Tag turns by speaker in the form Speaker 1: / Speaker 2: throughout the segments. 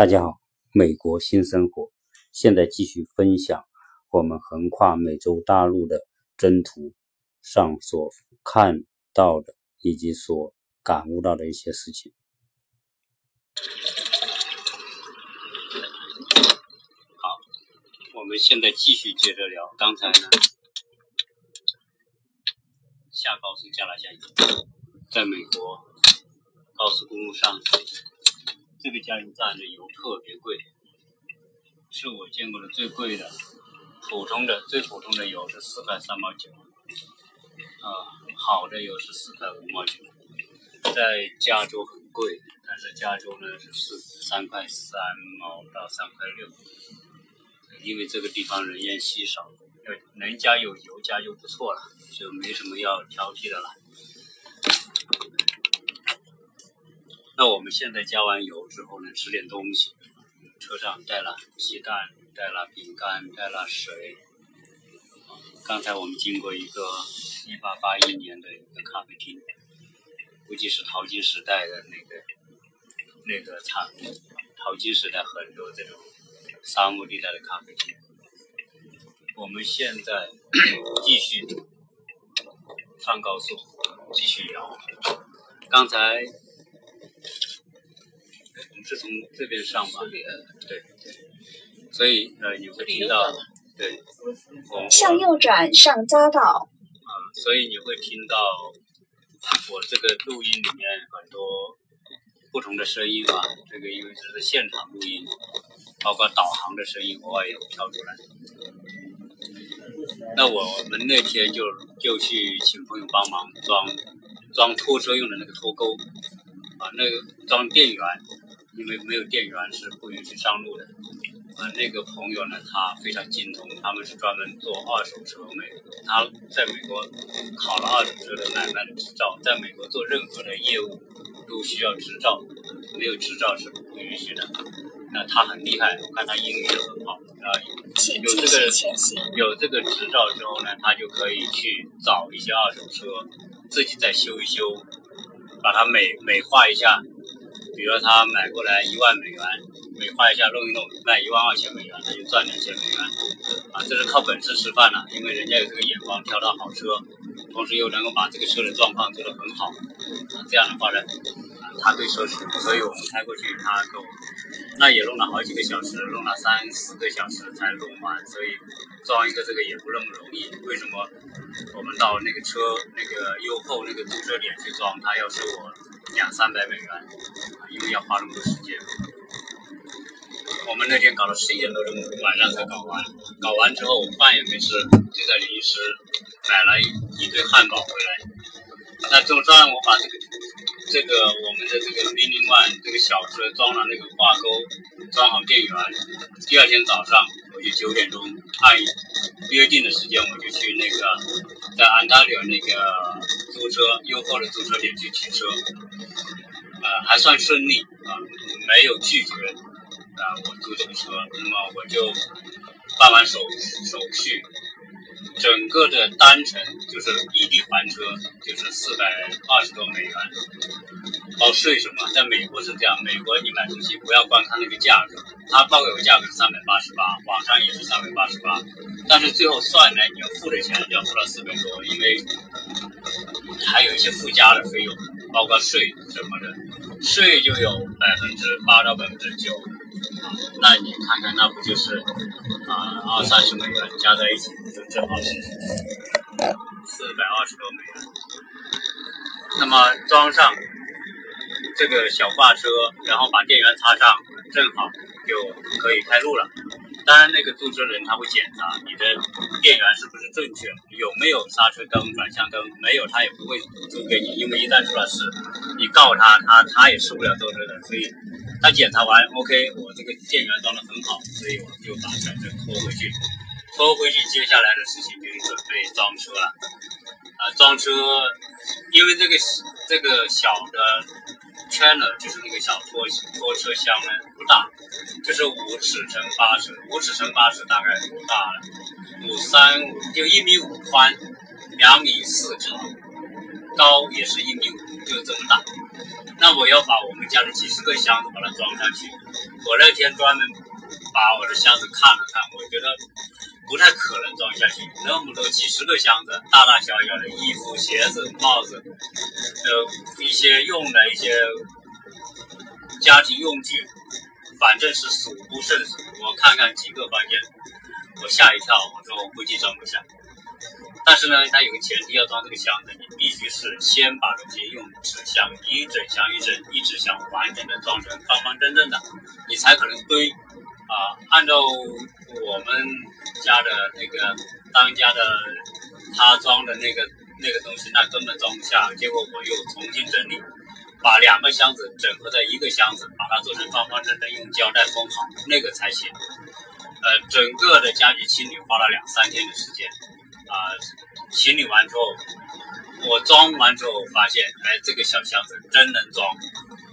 Speaker 1: 大家好，美国新生活，现在继续分享我们横跨美洲大陆的征途上所看到的以及所感悟到的一些事情。好，我们现在继续接着聊。刚才呢，下高速加拉加，在美国高速公路上。这个加油站的油特别贵，是我见过的最贵的。普通的最普通的油是四块三毛九，啊，好的油是四块五毛九。在加州很贵，但是加州呢是四三块三毛到三块六，因为这个地方人烟稀少，要能加有油加就不错了，就没什么要挑剔的了。那我们现在加完油之后呢，吃点东西。车上带了鸡蛋，带了饼干，带了水。刚才我们经过一个一八八一年的一个咖啡厅，估计是淘金时代的那个那个产物。淘金时代很多这种沙漠地带的咖啡厅。我们现在 继续上高速，继续摇。刚才。是从这边上吧，对，所以呃你会听到，对，
Speaker 2: 向右转上匝道。
Speaker 1: 啊，所以你会听到我这个录音里面很多不同的声音啊，这个因为这是现场录音，包括导航的声音偶尔也会跳出来。那我们那天就就去请朋友帮忙装装拖车用的那个拖钩，啊，那个装电源。因为没有电源是不允许上路的。啊，那个朋友呢，他非常精通，他们是专门做二手车美，他在美国考了二手车的买卖的执照，在美国做任何的业务都需要执照，没有执照是不允许的。那他很厉害，我看他英语也很好，啊，有这个有这个执照之后呢，他就可以去找一些二手车，自己再修一修，把它美美化一下。比如他买过来一万美元，美化一下弄一弄，卖一万二千美元，他就赚两千美元，啊，这是靠本事吃饭了，因为人家有这个眼光，挑到好车，同时又能够把这个车的状况做得很好，这样的话呢。他对车熟，所以我们开过去，他我，那也弄了好几个小时，弄了三四个小时才弄完，所以装一个这个也不那么容易。为什么我们到那个车那个优后那个租车点去装，他要收我两三百美元，因为要花那么多时间。我们那天搞到十一点多钟，晚上才搞完，搞完之后饭也没吃，就在临时买了一一堆汉堡回来。那总算我把这个。这个我们的这个 Mini One 这个小车装了那个挂钩，装好电源。第二天早上我就九点钟按约定的时间，我就去那个在安大略那个租车优厚的租车点去取车，呃，还算顺利啊，没有拒绝啊我租这个车。那么我就办完手手续。整个的单程就是异地还车，就是四百二十多美元，包税什么？在美国是这样，美国你买东西不要光看那个价格，他报给我价格是三百八十八，网上也是三百八十八，但是最后算来你要付的钱要付到四百多，因为还有一些附加的费用，包括税什么的，税就有百分之八到百分之九。那你看看，那不就是啊二三十美元加在一起，就正好是四百二十多美元。那么装上这个小挂车，然后把电源插上，正好就可以开路了。当然，那个租车人他会检查你的电源是不是正确，有没有刹车灯、转向灯，没有他也不会租给你，因为一旦出了事，你告他，他他也受不了兜着的。所以，他检查完，OK，我这个电源装的很好，所以我就把转车拖回去，拖回去，接下来的事情就是准备装车了。啊，装车，因为这个这个小的。Trailer 就是那个小拖拖车厢呢，不大，就是五尺乘八尺，五尺乘八尺大概多大呢？五三五就一米五宽，两米四长，高也是一米五，就这么大。那我要把我们家的几十个箱子把它装上去，我那天专门把我的箱子看了看，我觉得不太可能装下去，那么多几十个箱子，大大小小的衣服、鞋子、帽子，呃，一些用的一些家庭用具，反正是数不胜数。我看看几个房间，我吓一跳，我说我估计装不下。但是呢，它有个前提，要装这个箱子，你必须是先把东西用纸箱一整箱一整一纸箱完整的装成方方正正的，你才可能堆。啊，按照我们家的那个当家的他装的那个那个东西，那根本装不下。结果我又重新整理，把两个箱子整合在一个箱子，把它做成方方正正，用胶带封好，那个才行。呃，整个的家具清理花了两三天的时间。啊，清理完之后，我装完之后发现，哎，这个小箱子真能装，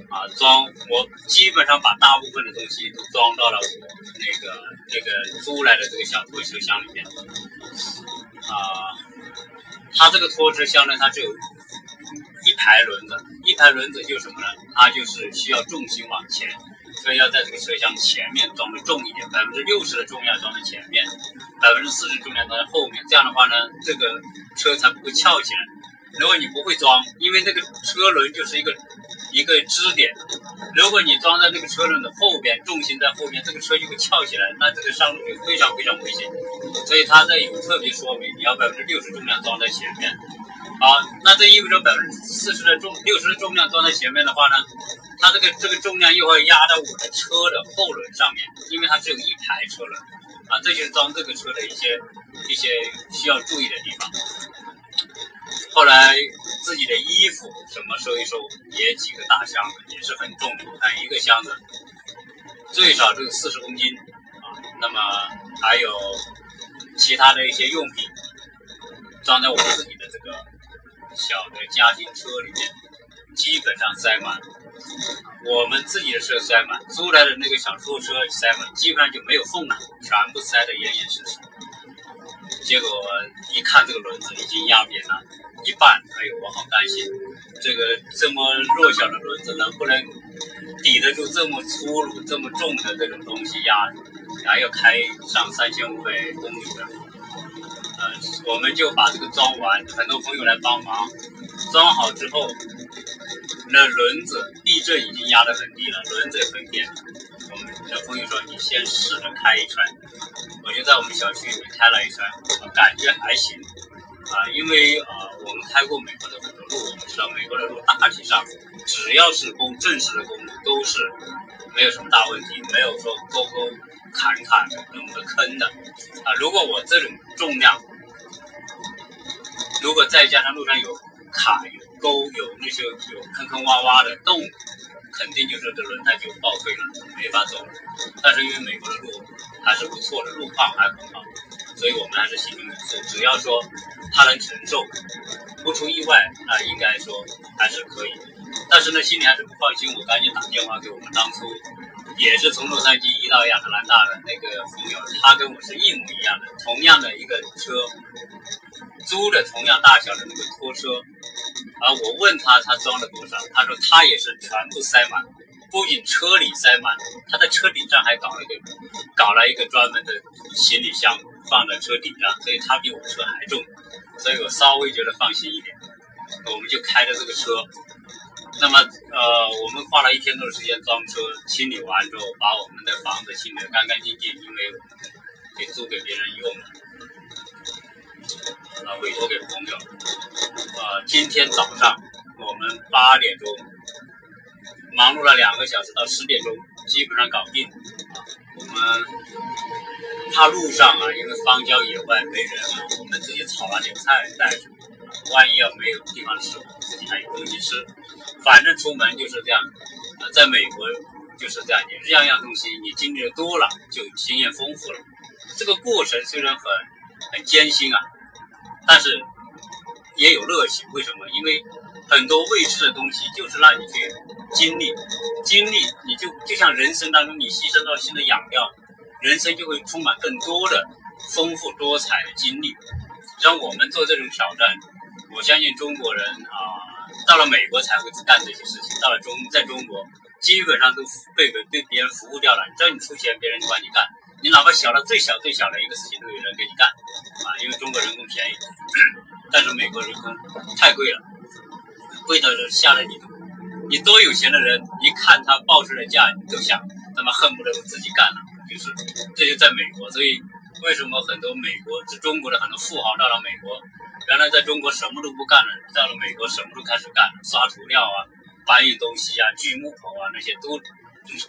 Speaker 1: 啊，装我基本上把大部分的东西都装到了我那个那个租来的这个小拖车箱里面，啊，它这个拖车箱呢，它只有一排轮子，一排轮子就是什么呢？它就是需要重心往前。所以要在这个车厢前面装的重一点，百分之六十的重量装在前面，百分之四十重量装在后面。这样的话呢，这个车才不会翘起来。如果你不会装，因为那个车轮就是一个一个支点，如果你装在这个车轮的后边，重心在后面，这个车就会翘起来，那这个上路就非常非常危险。所以它这有特别说明，你要百分之六十重量装在前面。好，那这意味着百分之四十的重六十的重量装在前面的话呢？它这个这个重量又会压到我的车的后轮上面，因为它只有一排车轮啊，这就是装这个车的一些一些需要注意的地方。后来自己的衣服什么收一收，也几个大箱子，也是很重的，看一个箱子最少都有四十公斤啊。那么还有其他的一些用品，装在我自己的这个小的家庭车里面，基本上塞满。我们自己的车塞满，租来的那个小出租车塞满，基本上就没有缝了，全部塞得严严实实。结果一看这个轮子已经压扁了一半，哎呦，我好担心，这个这么弱小的轮子能不能抵得住这么粗鲁、这么重的这种东西压？还要开上三千五百公里的，呃，我们就把这个装完，很多朋友来帮忙，装好之后。那轮子避震已经压得很低了，轮子也很扁。我们的朋友说：“你先试着开一圈。”我就在我们小区里面开了一圈，感觉还行啊。因为啊，我们开过美国的很多路，我们知道美国的路大体上只要是公正式的公路都是没有什么大问题，没有说沟沟坎坎的那么坑的啊。如果我这种重量，如果再加上路上有坎有。沟有那些有坑坑洼洼的洞，肯定就是这轮胎就报废了，没法走了。但是因为美国的路还是不错的，路况还很好，所以我们还是心中有数。只要说他能承受，不出意外，那应该说还是可以。但是呢，心里还是不放心，我赶紧打电话给我们当初也是从洛杉矶移到亚特兰大的那个朋友，他跟我是一模一样的，同样的一个车，租的同样大小的那个拖车。啊，我问他他装了多少，他说他也是全部塞满，不仅车里塞满，他在车顶上还搞了一个，搞了一个专门的行李箱放在车顶上，所以他比我车还重，所以我稍微觉得放心一点。我们就开着这个车，那么呃，我们花了一天多的时间装车，清理完之后，把我们的房子清理得干干净净，因为给租给别人用了。啊，委托给朋友。啊，今天早上我们八点钟忙碌了两个小时，到十点钟基本上搞定。我们怕路上啊，因为荒郊野外没人啊，我们自己炒了点菜带着。万一要没有地方吃，自己还有东西吃。反正出门就是这样。啊，在美国就是这样，你样样东西你经历的多了，就经验丰富了。这个过程虽然很很艰辛啊。但是也有乐趣，为什么？因为很多未知的东西就是让你去经历，经历你就就像人生当中你牺牲到新的养料，人生就会充满更多的丰富多彩的经历。让我们做这种挑战，我相信中国人啊，到了美国才会干这些事情，到了中在中国基本上都被被被别人服务掉了。只要你出钱，别人就帮你干。你哪怕小到最小最小的一个事情，都有人给你干啊！因为中国人工便宜，但是美国人工太贵了，贵到吓了你。你多有钱的人，一看他报出来价，你都想他妈恨不得我自己干了。就是，这就在美国。所以为什么很多美国是中国的很多富豪到了美国，原来在中国什么都不干了，到了美国什么都开始干，刷涂料啊。搬运东西啊，锯木头啊，那些都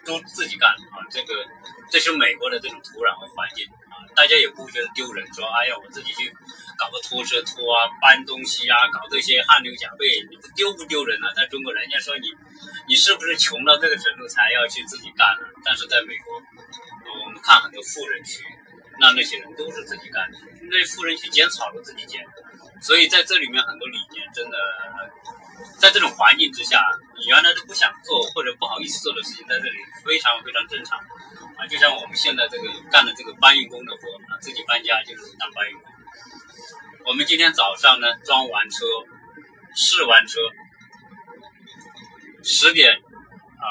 Speaker 1: 都自己干啊。这个这是美国的这种土壤和环境啊，大家也不会觉得丢人，说哎呀，我自己去搞个拖车拖啊，搬东西啊，搞这些汗流浃背，你不丢不丢人呢？在中国，人家说你你是不是穷到这个程度才要去自己干呢？但是在美国，我们看很多富人区，那那些人都是自己干的，那富人区剪草都自己剪，所以在这里面很多理念真的。在这种环境之下，你原来都不想做或者不好意思做的事情，在这里非常非常正常啊！就像我们现在这个干的这个搬运工的活啊，自己搬家就是当搬运工。我们今天早上呢装完车，试完车，十点啊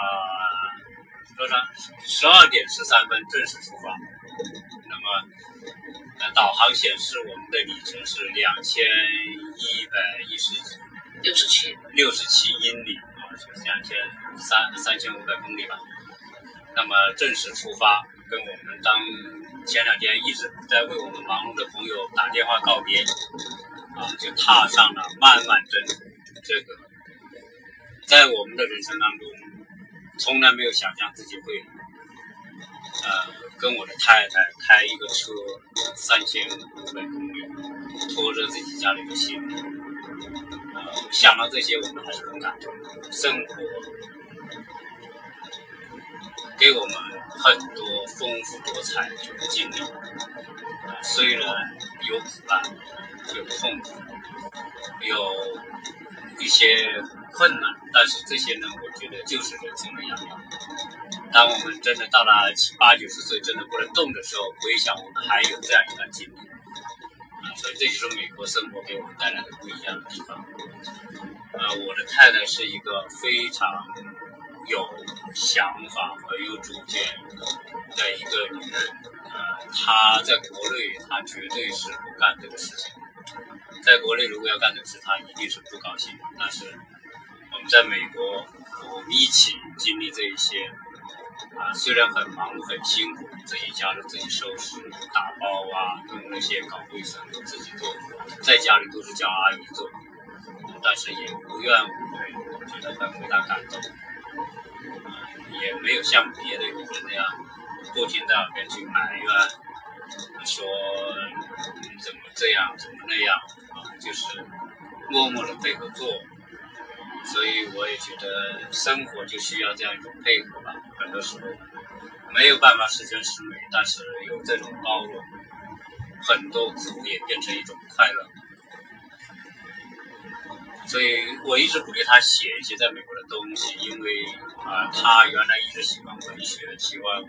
Speaker 1: 多少？十二点十三分正式出发。那么，呃，导航显示我们的里程是两千一百一十几。
Speaker 3: 六十七，
Speaker 1: 六十七英里啊，就是两千三三千五百公里吧。那么正式出发，跟我们当前两天一直在为我们忙碌的朋友打电话告别啊，就踏上了漫漫征途。这个在我们的人生当中，从来没有想象自己会呃跟我的太太开一个车三千五百公里，拖着自己家里的行李。呃想到这些，我们还是很感动。生活给我们很多丰富多彩的经历，虽然有苦难，有痛苦，有一些困难，但是这些呢，我觉得就是人生的养料。当我们真的到了七八九十岁，真的不能动的时候，回想我们还有这样一段经历。啊所以这就是美国生活给我们带来的不一样的地方。啊，我的太太是一个非常有想法和有主见的一个女人。呃，她在国内，她绝对是不干这个事情。在国内，如果要干这个事，她一定是不高兴。但是我们在美国，我们一起经历这一些。啊，虽然很忙很辛苦，自己家里自己收拾、打包啊，弄那些搞卫生自己做，在家里都是叫阿姨做，但是也无怨无悔，我觉得很为他感动。也没有像别的女人那样不停在耳边去埋怨，说怎么这样怎么那样啊，就是默默的配合做。所以我也觉得生活就需要这样一种配合吧。很多时候没有办法十全十美，但是有这种包容，很多苦也变成一种快乐。所以我一直鼓励他写一些在美国的东西，因为啊，他原来一直喜欢文学，喜欢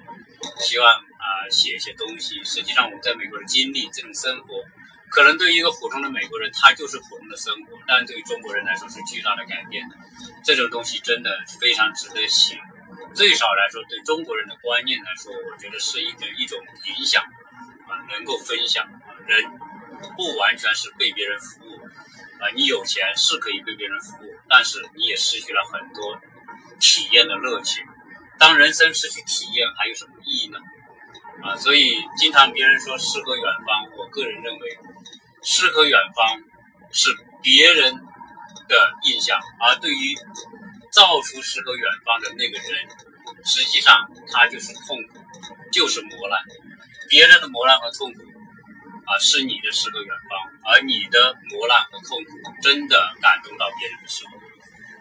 Speaker 1: 希望啊写一些东西。实际上我在美国的经历，这种生活。可能对于一个普通的美国人，他就是普通的生活；但对于中国人来说是巨大的改变。这种东西真的非常值得写。最少来说，对中国人的观念来说，我觉得是一种一种影响啊，能够分享。人不完全是被别人服务啊，你有钱是可以为别人服务，但是你也失去了很多体验的乐趣。当人生失去体验，还有什么意义呢？啊，所以经常别人说诗和远方，我个人认为。诗和远方是别人的印象，而对于造出诗和远方的那个人，实际上他就是痛苦，就是磨难。别人的磨难和痛苦啊，是你的诗和远方；而你的磨难和痛苦真的感动到别人的时候，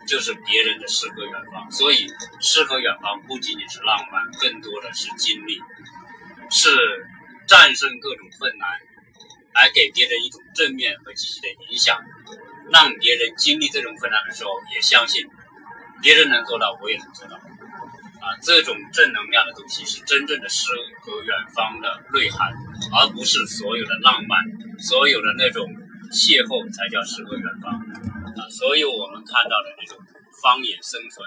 Speaker 1: 就是别人的诗和远方。所以，诗和远方不仅仅是浪漫，更多的是经历，是战胜各种困难。来给别人一种正面和积极的影响，让别人经历这种困难的时候也相信别人能做到，我也能做到。啊，这种正能量的东西是真正的诗和远方的内涵，而不是所有的浪漫，所有的那种邂逅才叫诗和远方。啊，所有我们看到的那种方言生存，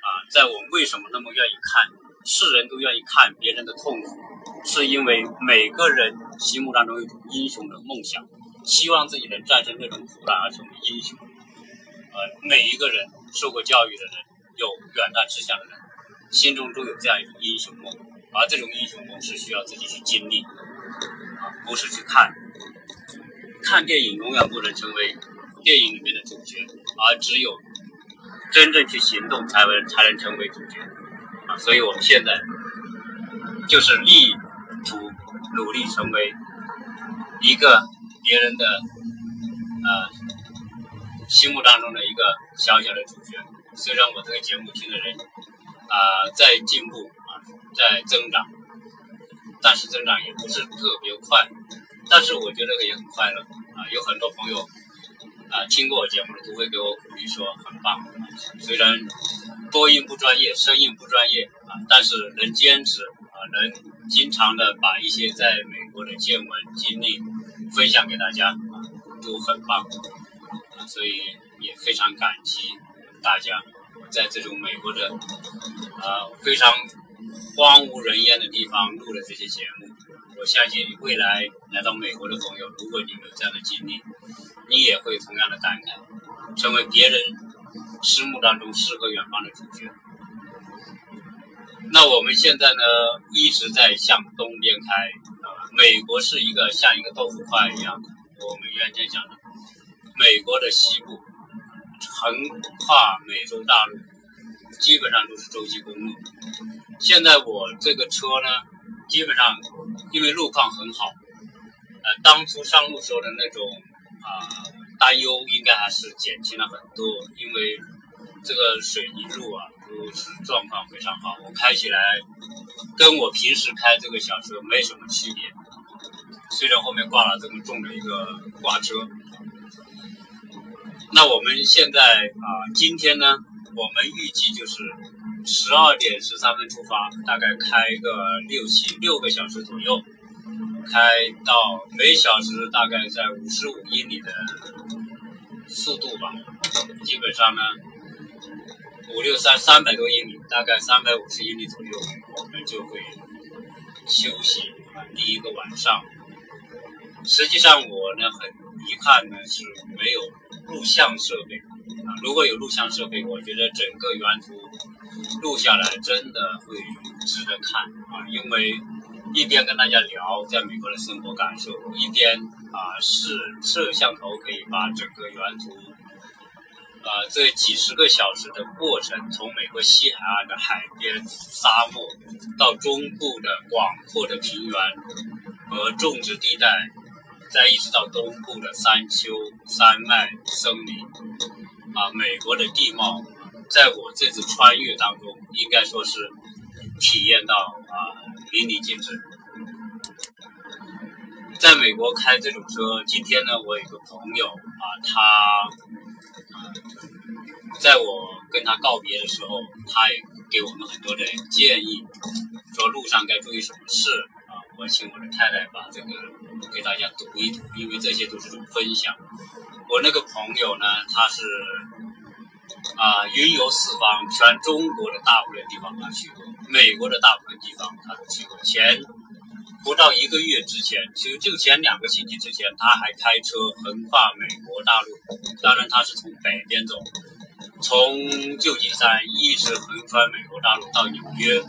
Speaker 1: 啊，在我们为什么那么愿意看，世人都愿意看别人的痛苦，是因为每个人心目当中有种英雄的梦想，希望自己能战胜那种苦难而成为英雄。呃，每一个人受过教育的人，有远大志向的人，心中都有这样一种英雄梦，而这种英雄梦是需要自己去经历，啊，不是去看。看电影永远不能成为电影里面的主角，而只有真正去行动，才能才能成为主角。啊，所以我们现在就是力图努力成为一个别人的呃。心目当中的一个小小的主角，虽然我这个节目听的人啊在进步啊在增长，但是增长也不是特别快，但是我觉得也很快乐啊。有很多朋友啊听过我节目的都会给我鼓励说很棒，虽然播音不专业，声音不专业啊，但是能坚持啊，能经常的把一些在美国的见闻经历分享给大家啊，都很棒。所以也非常感激大家，在这种美国的呃非常荒无人烟的地方录了这些节目。我相信未来来到美国的朋友，如果你有这样的经历，你也会同样的感慨，成为别人心目当中诗和远方的主角。那我们现在呢，一直在向东边开，啊，美国是一个像一个豆腐块一样，我们原先讲的。美国的西部横跨美洲大陆，基本上都是洲际公路。现在我这个车呢，基本上因为路况很好，呃，当初上路时候的那种啊担忧应该还是减轻了很多。因为这个水泥路啊，都是状况非常好，我开起来跟我平时开这个小车没什么区别。虽然后面挂了这么重的一个挂车。那我们现在啊，今天呢，我们预计就是十二点十三分出发，大概开个六七六个小时左右，开到每小时大概在五十五英里的速度吧。基本上呢，五六三三百多英里，大概三百五十英里左右，我们就会休息，第一个晚上。实际上我呢，很遗憾呢，是没有。录像设备啊，如果有录像设备，我觉得整个原图录下来真的会值得看啊，因为一边跟大家聊在美国的生活感受，一边啊是摄像头可以把整个原图啊这几十个小时的过程，从美国西海岸的海边沙漠到中部的广阔的平原和种植地带。再一直到东部的山丘、山脉、森林，啊，美国的地貌，在我这次穿越当中，应该说是体验到啊淋漓尽致。在美国开这种车，今天呢，我有个朋友啊，他啊，在我跟他告别的时候，他也给我们很多的建议，说路上该注意什么事。我请我的太太把这个给大家读一读，因为这些都是种分享。我那个朋友呢，他是啊云游四方，全中国的大部分地方他去过，美国的大部分地方他都去过。前不到一个月之前，其实就前两个星期之前，他还开车横跨美国大陆。当然，他是从北边走，从旧金山一直横穿美国大陆到纽约。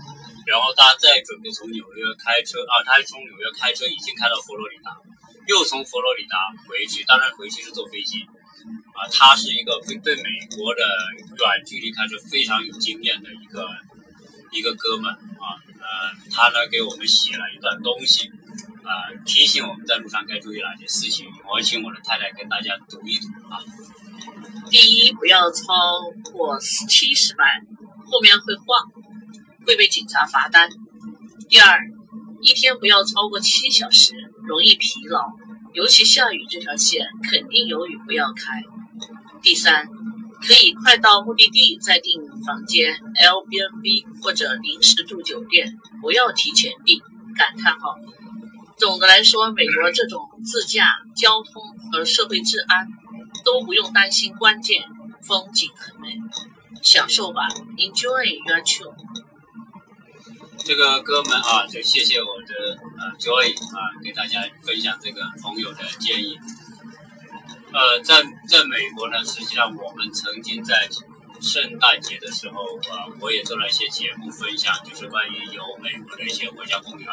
Speaker 1: 然后他再准备从纽约开车啊，他从纽约开车已经开到佛罗里达，又从佛罗里达回去，当然回去是坐飞机，啊，他是一个对对美国的远距离开车非常有经验的一个一个哥们啊，呃，他呢给我们写了一段东西，啊，提醒我们在路上该注意哪些事情，我请我的太太跟大家读一读啊。
Speaker 3: 第一，不要超过七十迈，后面会晃。会被警察罚单。第二，一天不要超过七小时，容易疲劳，尤其下雨这条线肯定有雨，不要开。第三，可以快到目的地再订房间，Airbnb 或者临时住酒店，不要提前订。感叹号。总的来说，美国这种自驾交通和社会治安都不用担心，关键风景很美。享受吧，Enjoy your trip。
Speaker 1: 这个哥们啊，就谢谢我的呃 Joy 啊，给大家分享这个朋友的建议。呃，在在美国呢，实际上我们曾经在圣诞节的时候啊，我也做了一些节目分享，就是关于有美国的一些国家公园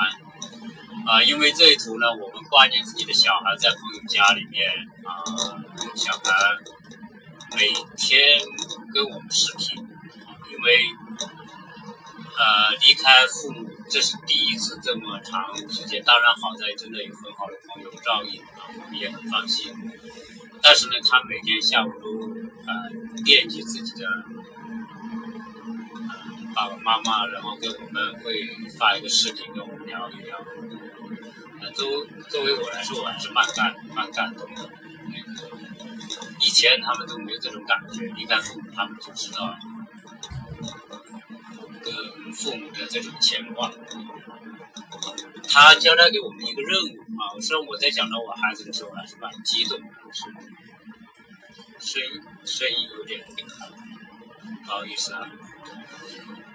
Speaker 1: 啊。因为这一图呢，我们挂念自己的小孩在朋友家里面啊，小孩每天跟我们视频，因为呃离开父母，这是第一次这么长时间。当然好在真的有很好的朋友照应啊，我们也很放心。但是呢，他每天下午都呃惦记自己的爸爸妈妈，然后跟我们会发一个视频跟我们聊一聊。呃，作作为我来说，我还是蛮感蛮感动的。那个以前他们都没有这种感觉，离开父母，他们就知道跟父母的这种牵挂。他交代给我们一个任务啊，虽然我在讲到我孩子的时候还是蛮激动的，是声音声音有点不好意思啊。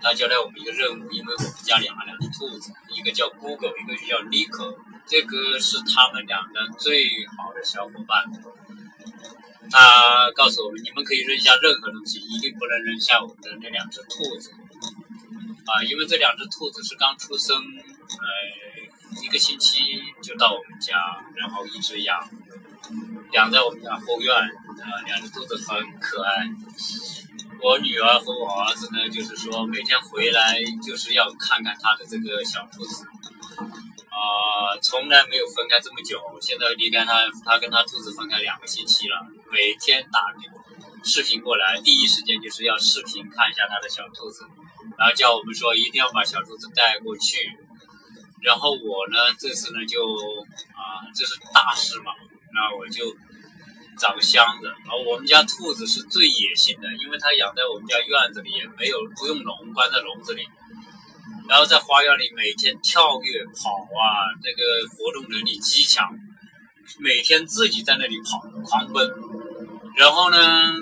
Speaker 1: 他交代我们一个任务，因为我们家养了两只兔子，一个叫 Google，一个就叫 Nico，这个是他们俩的最好的小伙伴。他告诉我们，你们可以扔下任何东西，一定不能扔下我们的那两只兔子啊，因为这两只兔子是刚出生，呃，一个星期就到我们家，然后一直养，养在我们家后院，啊，两只兔子很可爱。我女儿和我儿子呢，就是说每天回来就是要看看他的这个小兔子，啊，从来没有分开这么久。现在离开他，他跟他兔子分开两个星期了，每天打视频过来，第一时间就是要视频看一下他的小兔子，然后叫我们说一定要把小兔子带过去。然后我呢，这次呢就啊，这是大事嘛，那我就。找个箱子，然后我们家兔子是最野性的，因为它养在我们家院子里，也没有不用笼，关在笼子里，然后在花园里每天跳跃跑啊，这个活动能力极强，每天自己在那里跑狂奔，然后呢，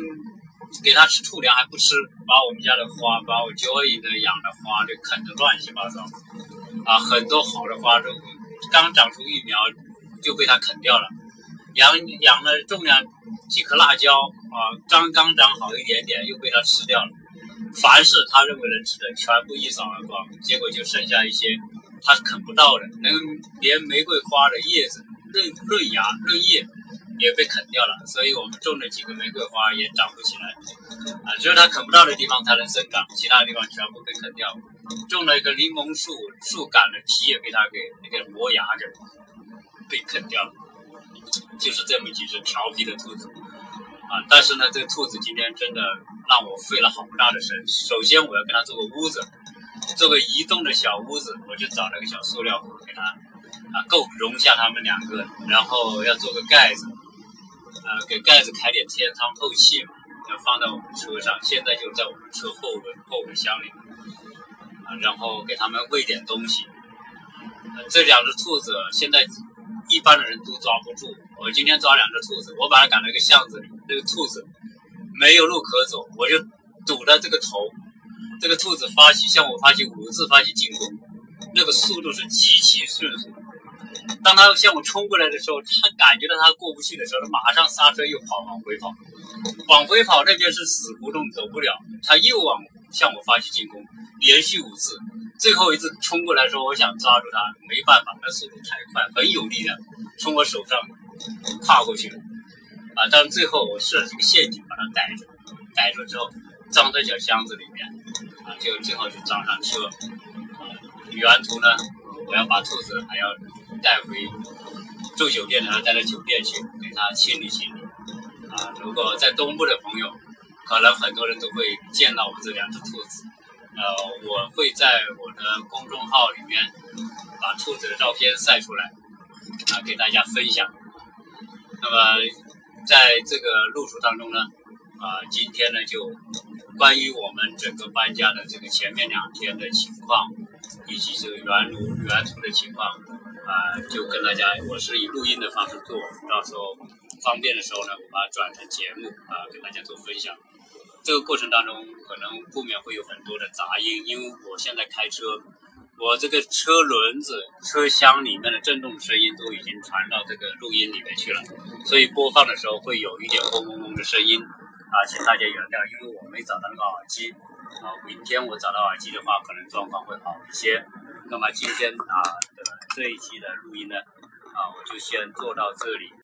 Speaker 1: 给它吃兔粮还不吃，把我们家的花，把我 Joy 的养的花就啃得乱七八糟，啊，很多好的花都刚长出育苗就被它啃掉了。养养了种了几颗辣椒啊，刚刚长好一点点，又被它吃掉了。凡是他认为能吃的，全部一扫而光，结果就剩下一些他啃不到的，连连玫瑰花的叶子、嫩嫩芽、嫩叶也被啃掉了。所以我们种了几个玫瑰花也长不起来啊，只有它啃不到的地方才能生长，其他地方全部被啃掉。种了一个柠檬树，树干的皮也被它给那个磨牙着，被啃掉了。就是这么几只调皮的兔子啊！但是呢，这兔子今天真的让我费了好大的神。首先，我要跟它做个屋子，做个移动的小屋子，我就找了个小塑料盒给它啊，够容下它们两个。然后要做个盖子，呃，给盖子开点天窗透气嘛，要放在我们车上。现在就在我们车后轮后备箱里啊，然后给它们喂点东西。这两只兔子现在。一般的人都抓不住。我今天抓两只兔子，我把它赶到一个巷子里，这个兔子没有路可走，我就堵在这个头。这个兔子发起向我发起五次发起进攻，那个速度是极其迅速。当他向我冲过来的时候，他感觉到他过不去的时候，他马上刹车又跑往回跑，往回跑那边是死胡同，走不了。他又往向我发起进攻，连续五次。最后一次冲过来的时候：“我想抓住他，没办法，那速度太快，很有力量，从我手上跨过去了。啊！但最后我设了这个陷阱，把他逮住，逮住之后装在小箱子里面，啊，就最后就装上车。啊，原图呢，我要把兔子还要带回住酒店的，带到酒店去给它清理清理。啊，如果在东部的朋友，可能很多人都会见到我这两只兔子。”呃，我会在我的公众号里面把兔子的照片晒出来，啊，给大家分享。那么，在这个路途当中呢，啊，今天呢就关于我们整个搬家的这个前面两天的情况，以及这个原路原图的情况，啊，就跟大家，我是以录音的方式做，到时候方便的时候呢，我把它转成节目，啊，跟大家做分享。这个过程当中可能后面会有很多的杂音，因为我现在开车，我这个车轮子、车厢里面的震动声音都已经传到这个录音里面去了，所以播放的时候会有一点嗡嗡嗡的声音啊，请大家原谅，因为我没找到那个耳机啊，明天我找到耳机的话，可能状况会好一些。那么今天啊的这一期的录音呢，啊，我就先做到这里。